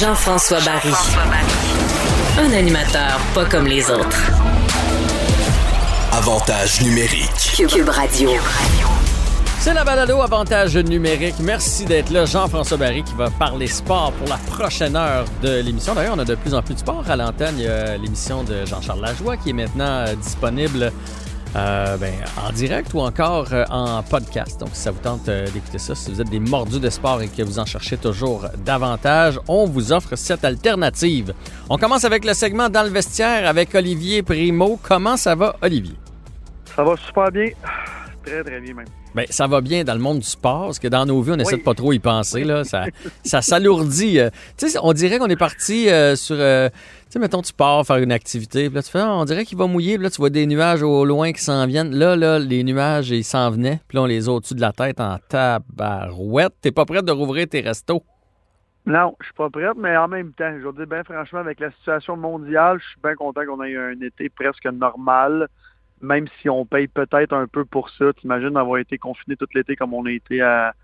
Jean-François Barry. Un animateur pas comme les autres. Avantage numérique. Cube Radio. C'est la balado Avantage numérique. Merci d'être là. Jean-François Barry qui va parler sport pour la prochaine heure de l'émission. D'ailleurs, on a de plus en plus de sport à l'antenne. Il y a l'émission de Jean-Charles Lajoie qui est maintenant euh, disponible euh, ben, en direct ou encore euh, en podcast. Donc, si ça vous tente euh, d'écouter ça, si vous êtes des mordus de sport et que vous en cherchez toujours davantage, on vous offre cette alternative. On commence avec le segment dans le vestiaire avec Olivier Primo. Comment ça va, Olivier? Ça va super bien. Très, très bien même. Ben, ça va bien dans le monde du sport, parce que dans nos vies, on essaie de pas trop y penser. Là. Ça, ça s'alourdit. euh. Tu sais, on dirait qu'on est parti euh, sur... euh, tu sais, mettons, tu pars faire une activité, puis là, tu fais, Ah, on dirait qu'il va mouiller, puis là, tu vois des nuages au loin qui s'en viennent. Là, là, les nuages, ils s'en venaient, puis là, on les a au-dessus de la tête en tabarouette. T'es pas prêt de rouvrir tes restos? Non, je suis pas prête, mais en même temps, je veux dire, bien franchement, avec la situation mondiale, je suis bien content qu'on ait eu un été presque normal, même si on paye peut-être un peu pour ça. T'imagines d'avoir été confiné tout l'été comme on a été à-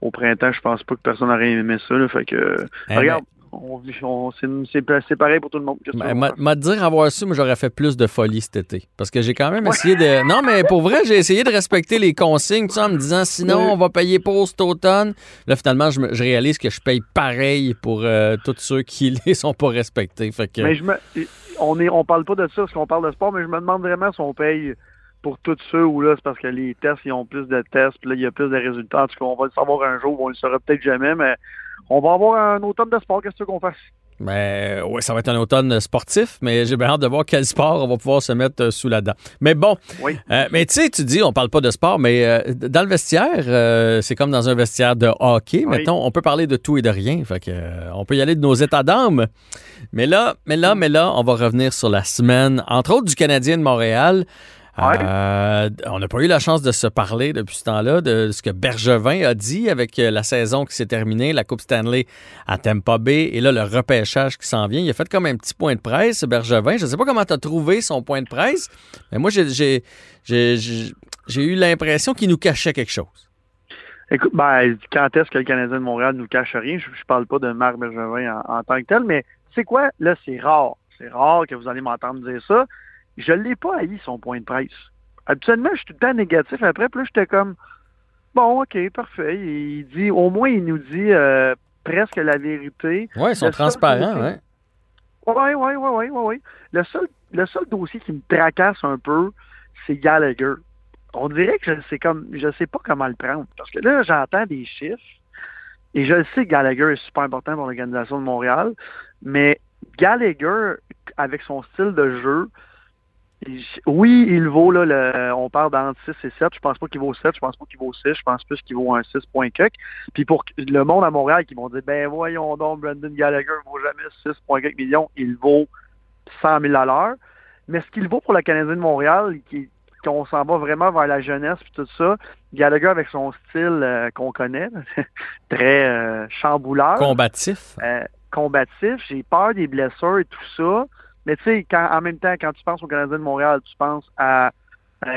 au printemps, je pense pas que personne n'aurait aimé ça. Là, fait que, Eh regarde, on, vit- on- c'est pareil pour tout le monde. M'a dire avoir su, moi, j'aurais fait plus de folie cet été. Parce que j'ai quand même essayé de. Non, mais pour vrai, j'ai essayé de respecter les consignes, tu sais, en me disant sinon, Oui. on va payer pour cet automne. Là, finalement, je, me- je réalise que je paye pareil pour euh, tous ceux qui les sont pas respectés. Fait que. Mais je me, on est, on parle pas de ça parce qu'on parle de sport, mais je me demande vraiment si on paye pour tous ceux où là, c'est parce que les tests, ils ont plus de tests, puis là, il y a plus de résultats. En tout cas, on va le savoir un jour, on le saura peut-être jamais, mais on va avoir un automne de sport. Qu'est-ce que tu veux qu'on fasse? Ben, ouais, ça va être un automne sportif, mais j'ai bien hâte de voir quel sport on va pouvoir se mettre euh, sous la dent. Mais bon, Oui. euh, mais tu sais, tu dis, on parle pas de sport, mais euh, dans le vestiaire, euh, c'est comme dans un vestiaire de hockey. Oui. Mettons, on peut parler de tout et de rien. Fait que, on peut y aller de nos états d'âme. Mais là, mais là, mais là, on va revenir sur la semaine, entre autres du Canadien de Montréal. Ouais. Euh, on n'a pas eu la chance de se parler depuis ce temps-là de ce que Bergevin a dit avec euh, la saison qui s'est terminée, la Coupe Stanley à Tampa Bay et là le repêchage qui s'en vient. Il a fait comme un petit point de presse, Bergevin. Je ne sais pas comment tu as trouvé son point de presse, mais moi j'ai- eu l'impression qu'il nous cachait quelque chose. Écoute, ben, quand est-ce que le Canadien de Montréal nous cache rien? Je, je parle pas de Marc Bergevin en, en tant que tel, mais c'est quoi? Là, c'est rare. C'est rare que vous allez m'entendre dire ça. Je l'ai pas haï, son point de presse. Habituellement, je suis tout le temps négatif après, puis là, j'étais comme, bon, OK, parfait. Il dit, au moins, il nous dit euh, presque la vérité. Ouais, ils sont Le transparents. Oui, oui, oui, oui, oui, oui. Le seul, le seul dossier qui me tracasse un peu, c'est Gallagher. On dirait que je comme je sais pas comment le prendre. Parce que là, j'entends des chiffres et je le sais que Gallagher est super important pour l'organisation de Montréal, mais Gallagher, avec son style de jeu, oui, il vaut, là, le, on parle d'entre 6 et 7. Je pense pas qu'il vaut 7, je pense pas qu'il vaut 6, je pense plus qu'il vaut un 6 point. Puis pour le monde à Montréal qui vont dire, ben voyons donc, Brandon Gallagher vaut jamais 6 point millions, il vaut 100 000 à l'heure. Mais ce qu'il vaut pour le Canadien de Montréal, qui, qu'on s'en va vraiment vers la jeunesse puis tout ça, Gallagher avec son style euh, qu'on connaît, très euh, chambouleur Combatif. euh, combatif. J'ai peur des blessures et tout ça. Mais tu sais, en même temps, quand tu penses au Canadien de Montréal, tu penses à,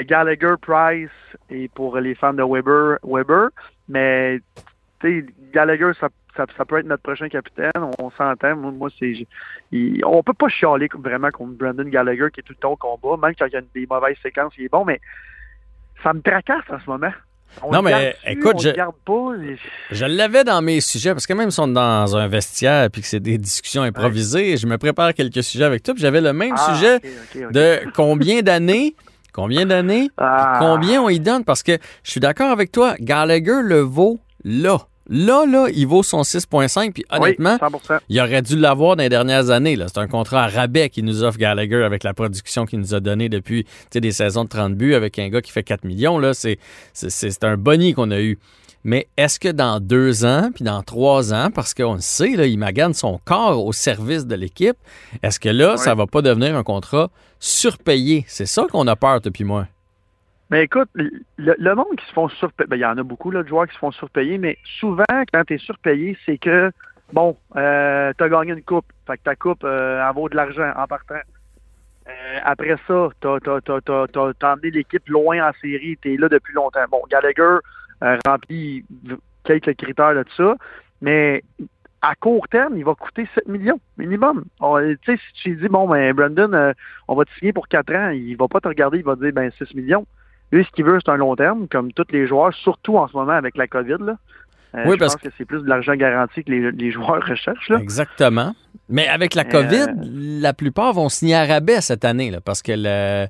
Gallagher, Price et pour les fans de Weber, Weber. Mais tu sais, Gallagher, ça, peut être notre prochain capitaine. On, s'entend. Moi, moi c'est, on peut pas chialer vraiment contre Brandon Gallagher qui est tout le temps au combat, même quand il y a des mauvaises séquences, il est bon. Mais ça me tracasse en ce moment. On Non, mais, écoute, je- pas. et- l'avais dans mes sujets, parce que même si on est dans un vestiaire puis que c'est des discussions improvisées, je me prépare quelques sujets avec toi, puis j'avais le même Ah, sujet de combien d'années, combien d'années, Ah. combien on y donne, parce que je suis d'accord avec toi, Gallagher le vaut là. Là, là, il vaut son 6,5. Puis honnêtement, oui, 100%. il aurait dû l'avoir dans les dernières années. C'est un contrat à rabais qui nous offre Gallagher avec la production qu'il nous a donnée depuis des saisons de 30 buts avec un gars qui fait 4 millions. C'est, un boni qu'on a eu. Mais est-ce que dans deux ans, puis dans trois ans, parce qu'on le sait, là, il magane son corps au service de l'équipe, est-ce que là, ça va pas devenir un contrat surpayé? C'est ça qu'on a peur, depuis moi. Mais écoute, le, monde qui se font surpayer, ben, il y en a beaucoup là, de joueurs qui se font surpayer, mais souvent, quand tu es surpayé, c'est que, bon, euh, tu as gagné une coupe. Fait que ta coupe, euh, elle vaut de l'argent en partant. Euh, après ça, tu as, emmené l'équipe loin en série. Tu es là depuis longtemps. Bon, Gallagher euh, remplit quelques critères de ça, mais à court terme, il va coûter 7 millions minimum. Tu sais, si tu dis, bon, ben, Brandon, euh, on va te signer pour 4 ans, il va pas te regarder, il va te dire, ben, 6 millions. Lui, ce qu'il veut, c'est un long terme, comme tous les joueurs, surtout en ce moment avec la COVID. Là. Euh, Oui, je parce pense que c'est plus de l'argent garanti que les, les joueurs recherchent. Là. Exactement. Mais avec la Euh, COVID, la plupart vont signer à rabais cette année, là, parce que le-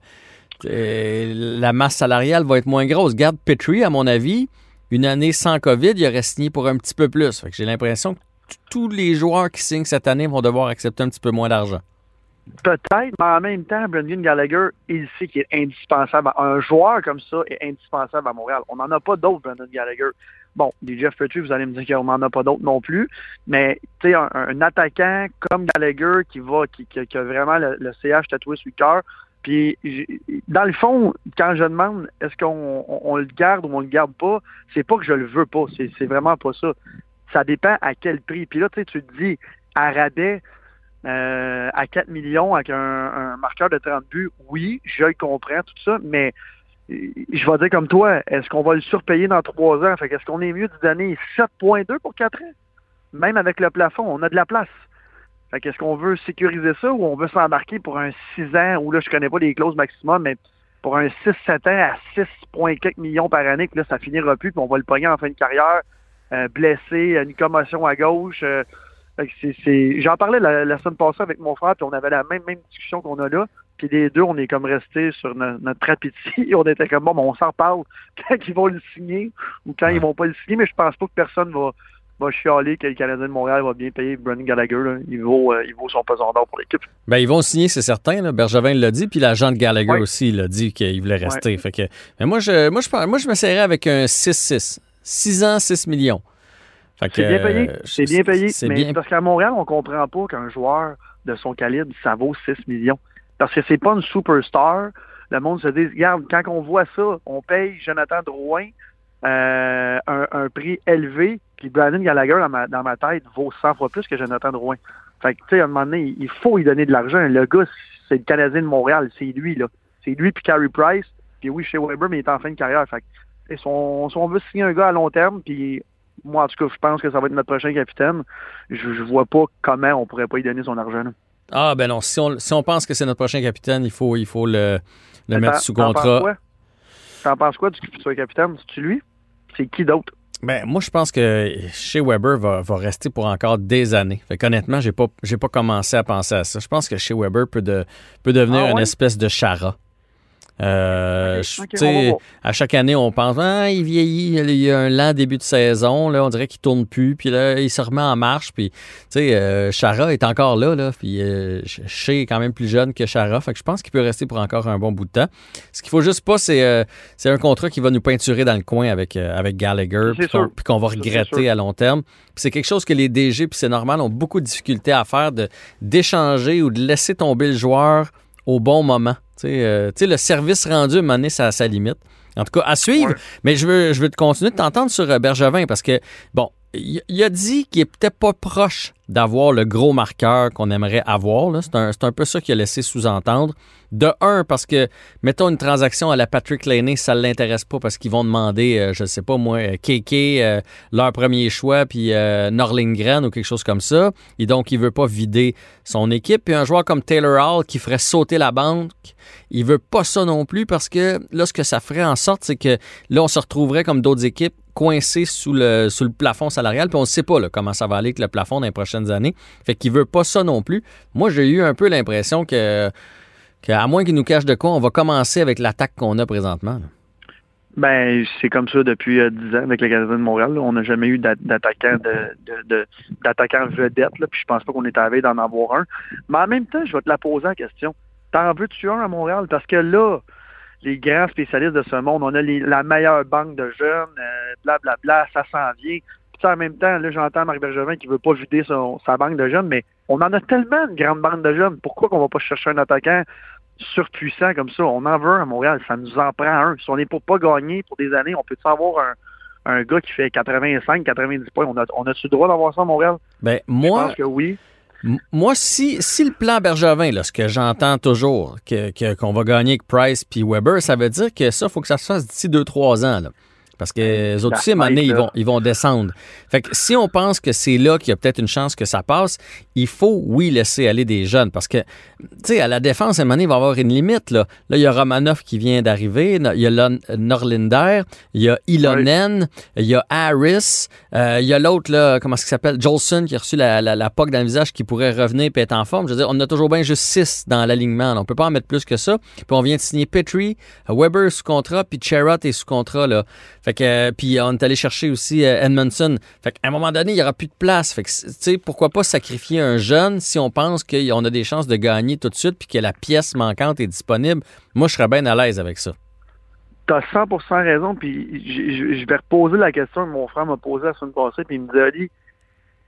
euh, la masse salariale va être moins grosse. Garde Petrie, à mon avis, une année sans COVID, il aurait signé pour un petit peu plus. J'ai l'impression que tous les joueurs qui signent cette année vont devoir accepter un petit peu moins d'argent. Peut-être, mais en même temps, Brendan Gallagher, il sait qu'il est indispensable. Un joueur comme ça est indispensable à Montréal. On n'en a pas d'autres, Brendan Gallagher. Bon, des Jeff Petrie, vous allez me dire qu'on n'en a pas d'autres non plus. Mais, tu sais, un, attaquant comme Gallagher qui va, qui, a vraiment le, CH tatoué sur le cœur. Puis, dans le fond, quand je demande est-ce qu'on on- on le garde ou on le garde pas, c'est pas que je le veux pas. C'est vraiment pas ça. Ça dépend à quel prix. Puis là, tu sais, tu te dis, à rabais, euh, à 4 millions avec un, un marqueur de 30 buts, oui, je le comprends, tout ça, mais euh, je vais dire comme toi, est-ce qu'on va le surpayer dans trois ans? Fait qu'est-ce qu'on est mieux de donner 7.2 pour 4 ans? Même avec le plafond, on a de la place. Fait qu'est-ce qu'on veut sécuriser ça ou on veut s'embarquer pour un 6 ans où là, je connais pas les clauses maximum, mais pour un 6-7 ans à 6,4 millions par année, que là, ça finira plus, puis on va le pogner en fin de carrière, euh, blessé, une commotion à gauche. euh, J'en parlais la, la semaine passée avec mon frère, puis on avait la même, même discussion qu'on a là. Puis les deux, on est comme restés sur no- notre appétit. on était comme bon, ben, on s'en reparle quand ils vont le signer ou quand ils vont pas le signer, mais je pense pas que personne va, va chialer que le Canadien de Montréal va bien payer Brendan Gallagher. là. Il, vaut, euh, il vaut son pesant d'or pour l'équipe. Ben, ils vont signer, c'est certain. Là. Bergevin l'a dit, puis l'agent de Gallagher Ouais. aussi l'a dit qu'il voulait rester. Fait que, mais moi, je, moi, je, moi, je m'essayerais avec un 6-6. 6 ans, 6 millions. Que, C'est bien payé. euh, C'est bien payé. Mais bien parce qu'à Montréal, on comprend pas qu'un joueur de son calibre, ça vaut 6 millions. Parce que c'est pas une superstar. Le monde se dit, regarde, quand on voit ça, on paye Jonathan Drouin euh, un, un prix élevé, puis Brandon Gallagher, dans ma, dans ma tête, vaut 100 fois plus que Jonathan Drouin. Fait que, tu sais, à un moment donné, il faut lui donner de l'argent. Le gars, c'est le Canadien de Montréal. C'est lui, là. C'est lui puis Carey Price. Puis oui, chez Weber, mais il est en fin de carrière. Fait que, si, on, si on veut signer un gars à long terme, puis moi, en tout cas, je pense que ça va être notre prochain capitaine, je, je vois pas comment on pourrait pas y donner son argent. là. Ah, ben non. Si on, si on pense que c'est notre prochain capitaine, il faut, il faut le, le mettre sous contrat. T'en penses quoi du futur capitaine? C'est-tu lui? C'est qui d'autre? Ben, moi, je pense que chez Weber va, va rester pour encore des années. Fait qu'honnêtement, j'ai pas, j'ai pas commencé à penser à ça. Je pense que chez Weber peut, de, peut devenir Ah une espèce de chara. Euh, à chaque année, on pense ah, il vieillit, il y a un lent début de saison, là, on dirait qu'il tourne plus, puis là, il se remet en marche, puis tu sais, euh, Chara est encore là, là, puis euh, Shea est quand même plus jeune que Chara, fait que je pense qu'il peut rester pour encore un bon bout de temps. Ce qu'il faut juste pas, c'est c'est un contrat qui va nous peinturer dans le coin avec, avec Gallagher, puis qu'on va regretter à long terme. C'est quelque chose que les DG, puis c'est normal, ont beaucoup de difficultés à faire, de d'échanger ou de laisser tomber le joueur au bon moment. Tu sais, euh, le service rendu, à un moment donné, ça a sa limite. En tout cas, à suivre. Ouais. Mais je veux, je veux te continuer de t'entendre sur euh, Bergevin parce que, bon, il, a dit qu'il peut-être pas proche d'avoir le gros marqueur qu'on aimerait avoir. C'est un, peu ça qu'il a laissé sous-entendre. De un, parce que, mettons une transaction à la Patrick Laney, ça ne l'intéresse pas parce qu'ils vont demander, euh, je sais pas moi, euh, KK, euh, leur premier choix, puis euh, Norlingren ou quelque chose comme ça. Et donc, il veut pas vider son équipe. Puis un joueur comme Taylor Hall qui ferait sauter la banque, il veut pas ça non plus parce que là, ce que ça ferait en sorte, c'est que là, on se retrouverait comme d'autres équipes coincés sous le, sous le plafond salarial, puis on ne sait pas comment ça va aller avec le plafond dans les prochaines années. Fait qu'il veut pas ça non plus. Moi, j'ai eu un peu l'impression que, que à moins qu'il nous cache de quoi, on va commencer avec l'attaque qu'on a présentement. Ben, c'est comme ça depuis euh, 10 ans avec le Canadien de Montréal. On n'a jamais eu d'a- d'attaquant de, d'attaquant vedette, puis je pense pas qu'on est veille d'en avoir un. Mais en même temps, je vais te la poser en question. T'en veux-tu un à Montréal? Parce que là, les grands spécialistes de ce monde, on a les- la meilleure banque de jeunes, euh, blablabla, ça s'en vient. Puis en même temps, là, j'entends Marc Bergevin qui veut pas vider son- sa banque de jeunes, mais on en a tellement une grande banque de jeunes. Pourquoi qu'on va pas chercher un attaquant surpuissant comme ça? On en veut un à Montréal, ça nous en prend un. Si on est pour pas gagner pour des années, on peut avoir un, un gars qui fait 85, 90 points? On a, on a-tu le droit d'avoir ça à Montréal? Ben, Je moi, pense que oui. Moi, si, si le plan Bergevin, là, ce que j'entends toujours, que, que- qu'on va gagner avec Price puis Weber, ça veut dire que ça, il faut que ça se fasse d'ici 2-3 ans. Là. Parce que les autres aussi, à un moment donné, fête, ils vont, ils vont descendre. Fait que si on pense que c'est là qu'il y a peut-être une chance que ça passe, il faut, oui, laisser aller des jeunes. Parce que, tu sais, à la défense, à un moment donné, il va y avoir une limite. Là, là il y a Romanov qui vient d'arriver, il y a Norlinder, il y a Ilonen, il y a Harris, euh, il y a l'autre, là, comment est-ce qu'il s'appelle? Jolson, qui a reçu la, la, la POC dans le visage, qui pourrait revenir et être en forme. Je veux dire, on a toujours bien juste 6 dans l'alignement. On peut pas en mettre plus que ça. Puis on vient de signer Petrie, Weber sous contrat, puis Cherrott est sous contrat. Là. Fait que, euh, puis on est allé chercher aussi euh, Edmondson. Fait qu'à un moment donné, il y aura plus de place. Fait que, tu sais, pourquoi pas sacrifier un jeune si on pense qu'on a des chances de gagner tout de suite puis que la pièce manquante est disponible? Moi, je serais bien à l'aise avec ça. T'as 100% raison, puis je vais reposer la question que mon frère m'a posée la semaine passée, puis il me dit, Ali,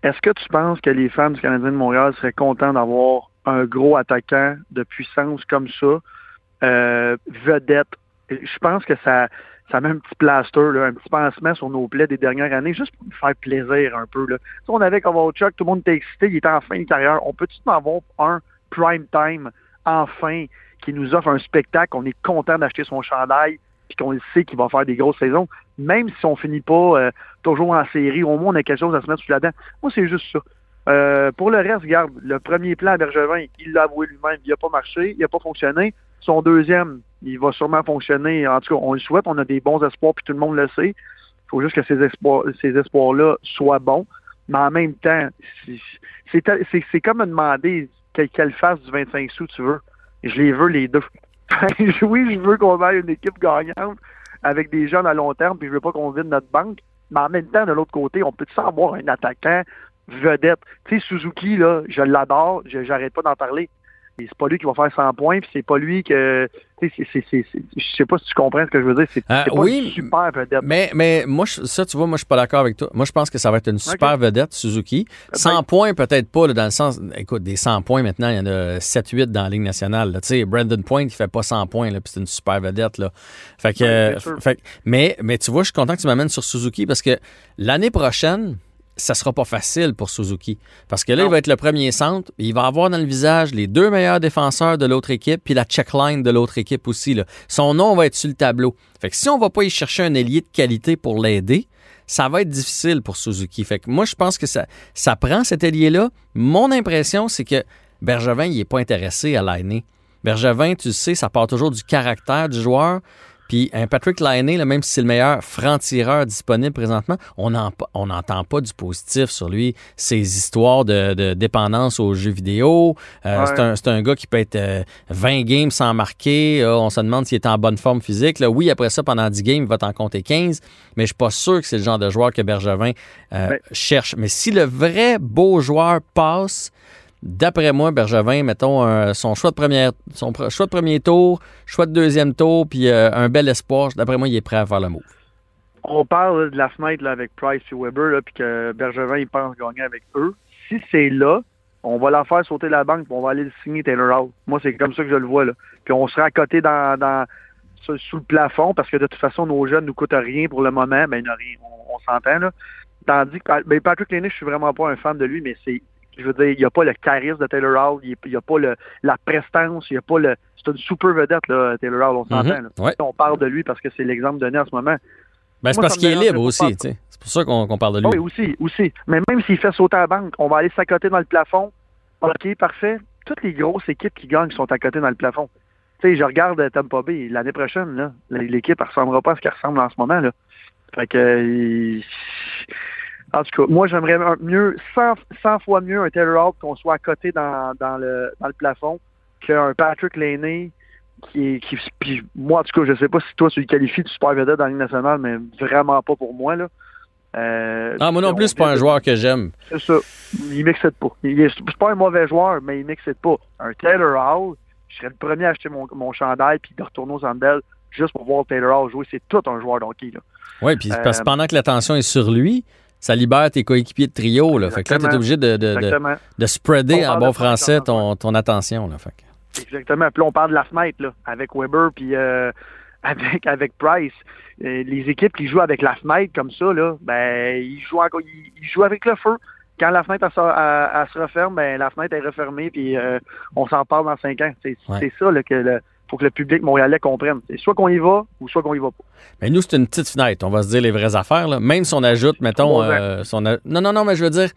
est-ce que tu penses que les fans du Canadien de Montréal seraient contents d'avoir un gros attaquant de puissance comme ça, euh, vedette? Et Je pense que ça, ça met un petit plaster, là, un petit pansement sur nos plaies des dernières années, juste pour nous faire plaisir un peu. Là. Sais, on avait Kovalchuk, tout le monde était excité, il était en fin. On peut-tu en avoir un prime time, enfin, qui nous offre un spectacle, on est content d'acheter son chandail, puis qu'on sait qu'il va faire des grosses saisons, même si on finit pas euh, toujours en série, au moins on a quelque chose à se mettre sous la dent. Moi, c'est juste ça. Euh, pour le reste, regarde, le premier plan à Bergevin, il l'a avoué lui-même, il n'a pas marché, il n'a pas fonctionné. Son deuxième, il va sûrement fonctionner. En tout cas, on le souhaite, on a des bons espoirs, puis tout le monde le sait. Il faut juste que ces espoirs, ces espoirs-là soient bons. Mais en même temps, c'est- comme me demander quelle, quelle face du 25 sous tu veux. Je les veux les deux. oui, je veux qu'on ait une équipe gagnante avec des jeunes à long terme, puis je veux pas qu'on vide notre banque. Mais en même temps, de l'autre côté, on peut avoir un attaquant vedette? Tu sais, Suzuki, là, je l'adore, j'arrête pas d'en parler. Et c'est pas lui qui va faire 100 points, puis c'est pas lui que. Je sais pas si tu comprends ce que je veux dire. C'est Euh, pas oui, une super vedette. Mais, mais moi, je- ça, tu vois, moi, je suis pas d'accord avec toi. Moi, je pense que ça va être une super vedette, Suzuki. 100 points, peut-être pas, là, dans le sens. Écoute, des 100 points maintenant, il y en a 7-8 dans la Ligue nationale. Tu sais, Brandon Point, il fait pas 100 points, là, puis c'est une super vedette. Là. Fait que, Ouais, euh, bien sûr. fait que- mais, mais tu vois, je suis content que tu m'amènes sur Suzuki parce que l'année prochaine, ça sera pas facile pour Suzuki. Parce que là, Non. il va être le premier centre. Il va avoir dans le visage les deux meilleurs défenseurs de l'autre équipe, puis la checkline de l'autre équipe aussi. là. Son nom va être sur le tableau. Fait que si on va pas y chercher un ailier de qualité pour l'aider, ça va être difficile pour Suzuki. Fait que moi, je pense que ça, ça prend cet ailier-là. Mon impression, c'est que Bergevin, il est pas intéressé à l'année. Bergevin, tu le sais, ça part toujours du caractère du joueur. Puis un Patrick Laine, là, même si c'est le meilleur franc-tireur disponible présentement, on n'entend pas du positif sur lui. Ses histoires de, de dépendance aux jeux vidéo. euh, Ouais. c'est, un, gars qui peut être euh, 20 games sans marquer. Euh, on se demande s'il est en bonne forme physique. Là, oui, après ça, pendant 10 games, il va t'en compter 15. Mais je suis pas sûr que c'est le genre de joueur que Bergevin euh, Ouais. cherche. Mais si le vrai beau joueur passe, D'après moi, Bergevin, mettons son choix de première, son choix de premier tour, choix de deuxième tour, puis euh, un bel espoir. D'après moi, il est prêt à faire le move. on parle de la fenêtre là, avec Price et Weber, puis que Bergevin il pense gagner avec eux. Si c'est là, on va la faire sauter la banque, puis on va aller le signer Taylor Hall. Moi, c'est comme ça que je le vois. Là. Puis on sera à côté dans, sous, le plafond, parce que de toute façon, nos jeunes nous coûtent rien pour le moment. Ben, rien, on, s'entend. là. Tandis que ben, Patrick Lenny, je suis vraiment pas un fan de lui, mais c'est je veux dire, il n'y a pas le charisme de Taylor Hall, il n'y a pas le, la prestance, il n'y a pas le. C'est une super vedette, là, Taylor Hall, on s'entend. Ouais. On parle de lui parce que c'est l'exemple donné en ce moment. Ben, c'est parce qu'il est libre aussi. tu sais. C'est pour ça qu'on parle de lui. Ah Oui, aussi, aussi. Mais même s'il fait sauter à la banque, on va aller s'accoter dans le plafond. OK, parfait. Toutes les grosses équipes qui gagnent sont à côté dans le plafond. Tu sais, je regarde euh, Tampa Bay l'année prochaine, là. L'équipe ne ressemblera pas à ce qu'elle ressemble en ce moment, là. Fait que. euh, En tout cas, moi, j'aimerais mieux, 100, 100 fois mieux un Taylor Hall qu'on soit à côté dans, dans, le, dans le plafond qu'un Patrick Laney qui, qui puis moi, en tout cas, je sais pas si toi, tu le qualifies de super vedette dans la Ligue nationale, mais vraiment pas pour moi, là. Euh, Ah, moi non on plus, c'est pas un joueur que j'aime. C'est ça. Il m'excite pas. C'est pas un mauvais joueur, mais il m'excite pas. Un Taylor Hall, je serais le premier à acheter mon, mon chandail puis de retourner aux Sandel juste pour voir Taylor Hall jouer. C'est tout un joueur d'hockey, là. Oui, puis parce que Euh, pendant que l'attention est sur lui, ça libère tes coéquipiers de trio. Là. Fait que là, tu es obligé de, de, de, de spreader en bon français ton, ton attention. Là. Fait que- Exactement. Puis là, on parle de la fenêtre, là, avec Weber puis euh, avec, avec Price. Euh, les équipes qui jouent avec la fenêtre comme ça, là, ben, ils jouent, encore, ils, ils jouent avec le feu. Quand la fenêtre elle, sort- elle- elle se referme, ben, la fenêtre est refermée, puis euh, on s'en parle dans cinq ans. C'est Ouais. ça là, que le, faut que le public montréalais comprenne. C'est soit qu'on y va ou soit qu'on y va pas. Mais nous, c'est une petite fenêtre. On va se dire les vraies affaires. Là. Même si on ajoute, mettons. Euh, si on a- Non, non, non, mais je veux dire.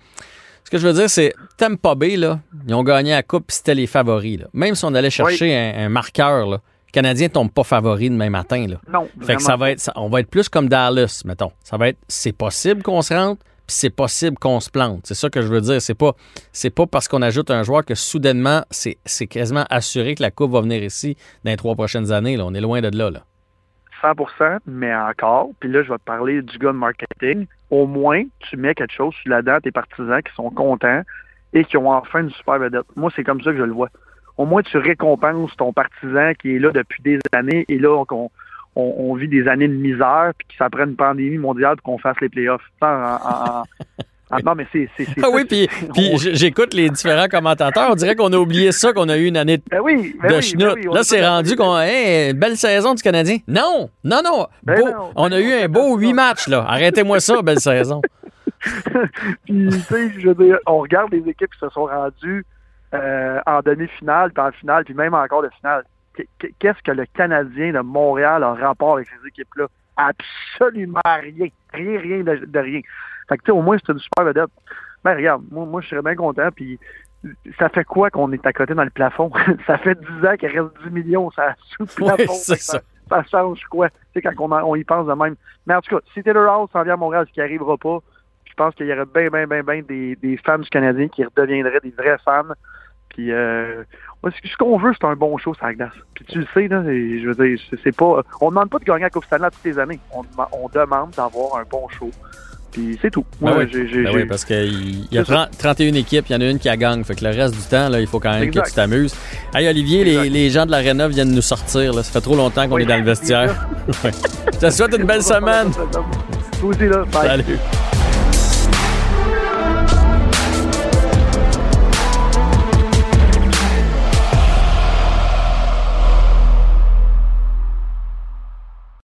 Ce que je veux dire, c'est Tampa Bay, là, ils ont gagné la Coupe, c'était les favoris. Là. Même si on allait chercher un, un marqueur, là, les Canadiens ne tombent pas favoris demain matin. Là. Non. Fait que ça va être, ça- on va être plus comme Dallas, mettons. Ça va être, c'est possible qu'on se rentre, puis c'est possible qu'on se plante. C'est ça que je veux dire. C'est pas, c'est pas parce qu'on ajoute un joueur que soudainement, c'est, c'est quasiment assuré que la coupe va venir ici dans les trois prochaines années. Là. On est loin de là. là. 100 mais encore, puis là, je vais te parler du gars de marketing. Au moins, tu mets quelque chose sur là-dedans, tes partisans qui sont contents et qui ont enfin une super vedette. Moi, c'est comme ça que je le vois. Au moins, tu récompenses ton partisan qui est là depuis des années et là, on, on, on vit des années de misère puis que ça prenne une pandémie mondiale pour qu'on fasse les playoffs. En- en- non, mais c'est... Ah oui, puis, j'écoute les différents commentateurs. On dirait qu'on a oublié ça, qu'on a eu une année de, Ben oui, ben de oui, ben oui, là, a c'est rendu qu'on. Hey, belle saison du Canadien. Non, non, non. Ben beau- non, on a eu un beau huit matchs, là. Arrêtez-moi ça, belle saison. Puis, tu sais, je veux dire, on regarde les équipes qui se sont rendues euh, en demi-finale, puis en finale, puis même encore de finale. Qu- qu- Qu'est-ce que le Canadien de Montréal a rapport avec ces équipes-là? Absolument rien. Rien, rien de, de rien. Fait que, tu sais, au moins, c'est une super vedette. Ben, regarde, moi, moi je serais bien content, puis ça fait quoi qu'on est à côté dans le plafond? ça fait 10 ans qu'il reste 10 millions, ça sous le Oui, plafond. c'est Fait que ça. ça change quoi? Tu sais, quand on, y pense de même. Mais en tout cas, si Taylor Hall s'en vient à Montréal, ce qui arrivera pas, je pense qu'il y aurait bien, bien, bien, bien des, des fans du Canadien qui redeviendraient des vrais fans. Puis, euh, ce ce qu'on veut, c'est un bon show sur la glace. Puis tu le sais, là, et je veux dire, c'est- pas... On demande pas de gagner la Coupe Stanley toutes les années. On, dem- on demande d'avoir un bon show. Puis c'est tout. Ben oui. Ben oui, parce qu'il y a C'est ça. 30 31 équipes, il y en a une qui a gagne. Fait que le reste du temps, là, il faut quand même Exact. que tu t'amuses. Hey, Olivier, les, les gens de l'Arena viennent nous sortir. Là. Ça fait trop longtemps qu'on Oui, est dans le vestiaire. Je te souhaite une belle semaine. Toi aussi, là. Bye. Salut.